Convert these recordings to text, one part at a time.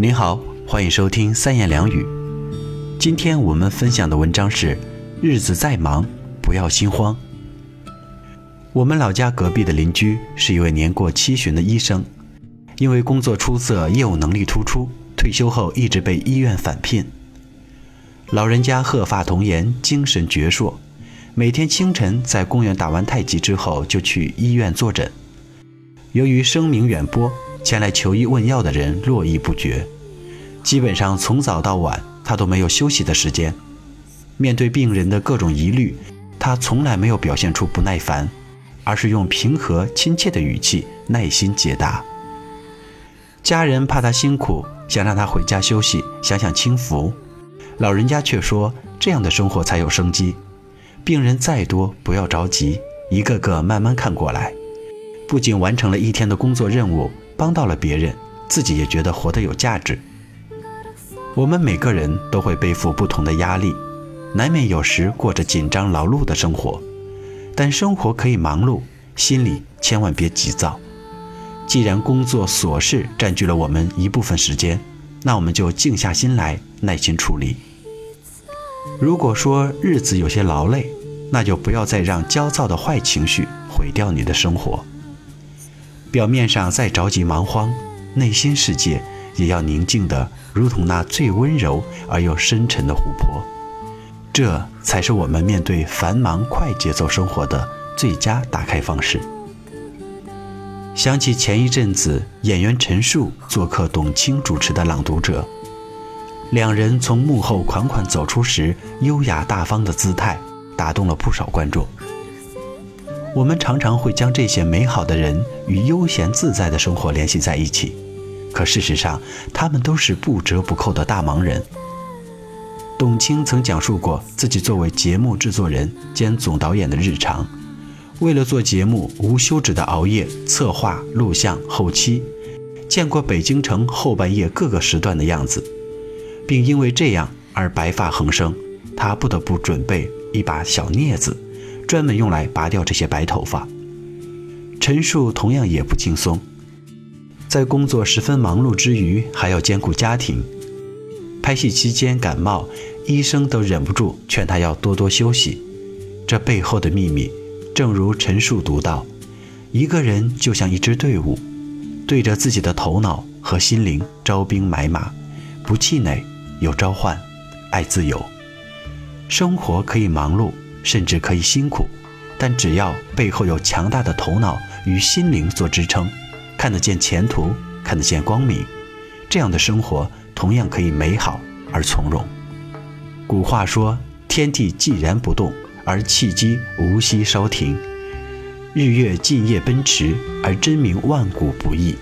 您好，欢迎收听三言两语。今天我们分享的文章是：日子再忙，不要心慌。我们老家隔壁的邻居是一位年过七旬的医生，因为工作出色、业务能力突出，退休后一直被医院返聘。老人家鹤发童颜，精神矍铄，每天清晨在公园打完太极之后，就去医院坐诊。由于声名远播，前来求医问药的人络绎不绝，基本上从早到晚，他都没有休息的时间。面对病人的各种疑虑，他从来没有表现出不耐烦，而是用平和亲切的语气耐心解答。家人怕他辛苦，想让他回家休息，享享清福。老人家却说，这样的生活才有生机。病人再多，不要着急，一个个慢慢看过来。不仅完成了一天的工作任务，帮到了别人，自己也觉得活得有价值。我们每个人都会背负不同的压力，难免有时过着紧张劳碌的生活。但生活可以忙碌，心里千万别急躁。既然工作琐事占据了我们一部分时间，那我们就静下心来，耐心处理。如果说日子有些劳累，那就不要再让焦躁的坏情绪毁掉你的生活。表面上再着急忙慌，内心世界也要宁静的，如同那最温柔而又深沉的湖泊。这才是我们面对繁忙快节奏生活的最佳打开方式。想起前一阵子演员陈数做客董卿主持的《朗读者》，两人从幕后款款走出时优雅大方的姿态，打动了不少观众。我们常常会将这些美好的人与悠闲自在的生活联系在一起，可事实上，他们都是不折不扣的大忙人。董卿曾讲述过自己作为节目制作人兼总导演的日常，为了做节目无休止的熬夜策划、录像、后期，见过北京城后半夜各个时段的样子，并因为这样而白发横生，他不得不准备一把小镊子。专门用来拔掉这些白头发。陈数同样也不轻松，在工作十分忙碌之余，还要兼顾家庭。拍戏期间感冒，医生都忍不住劝他要多多休息。这背后的秘密，正如陈数读到：一个人就像一支队伍，对着自己的头脑和心灵招兵买马，不气馁，有召唤，爱自由。生活可以忙碌。甚至可以辛苦，但只要背后有强大的头脑与心灵做支撑，看得见前途，看得见光明，这样的生活同样可以美好而从容。古话说：“天地既然不动，而气机无息稍停；日月尽夜奔驰，而真名万古不易。”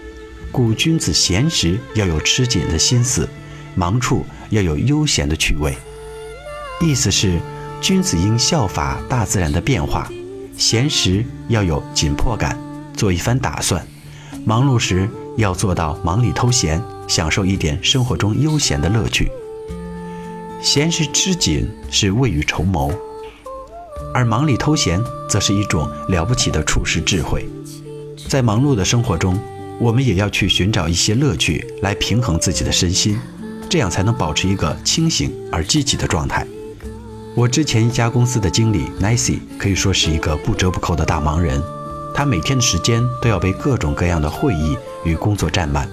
故君子闲时要有吃紧的心思，忙处要有悠闲的趣味。意思是。君子应效法大自然的变化，闲时要有紧迫感，做一番打算；忙碌时要做到忙里偷闲，享受一点生活中悠闲的乐趣。闲时吃紧是未雨绸缪，而忙里偷闲则是一种了不起的处世智慧。在忙碌的生活中，我们也要去寻找一些乐趣来平衡自己的身心，这样才能保持一个清醒而积极的状态。我之前一家公司的经理 Nancy 可以说是一个不折不扣的大忙人，他每天的时间都要被各种各样的会议与工作占满，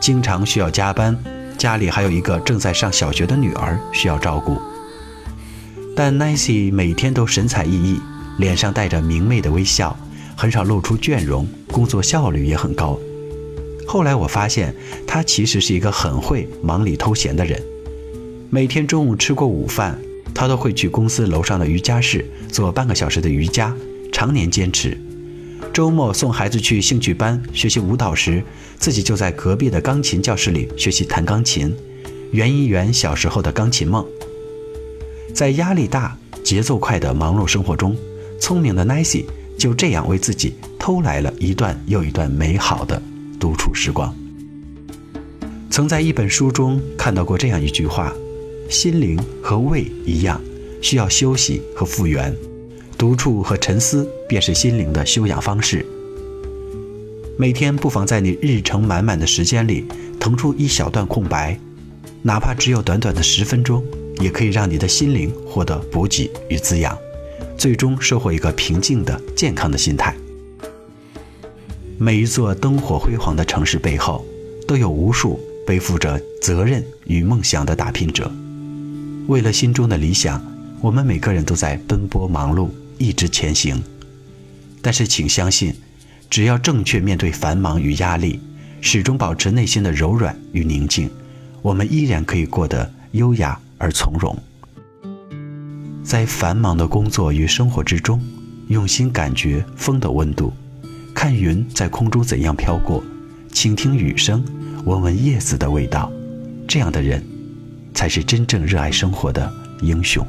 经常需要加班，家里还有一个正在上小学的女儿需要照顾。但 Nancy 每天都神采奕奕，脸上带着明媚的微笑，很少露出倦容，工作效率也很高。后来我发现，他其实是一个很会忙里偷闲的人，每天中午吃过午饭。他都会去公司楼上的瑜伽室做半个小时的瑜伽，常年坚持。周末送孩子去兴趣班学习舞蹈时，自己就在隔壁的钢琴教室里学习弹钢琴，圆一圆小时候的钢琴梦。在压力大、节奏快的忙碌生活中，聪明的 Nancy 就这样为自己偷来了一段又一段美好的独处时光。曾在一本书中看到过这样一句话。心灵和胃一样，需要休息和复原，独处和沉思便是心灵的修养方式。每天不妨在你日程满满的时间里腾出一小段空白，哪怕只有短短的十分钟，也可以让你的心灵获得补给与滋养，最终收获一个平静的、健康的心态。每一座灯火辉煌的城市背后，都有无数背负着责任与梦想的打拼者。为了心中的理想，我们每个人都在奔波忙碌，一直前行。但是，请相信。只要正确面对繁忙与压力，始终保持内心的柔软与宁静，我们依然可以过得优雅而从容。在繁忙的工作与生活之中，用心感觉风的温度，看云在空中怎样飘过，倾听雨声，闻闻叶子的味道，这样的人，才是真正热爱生活的英雄。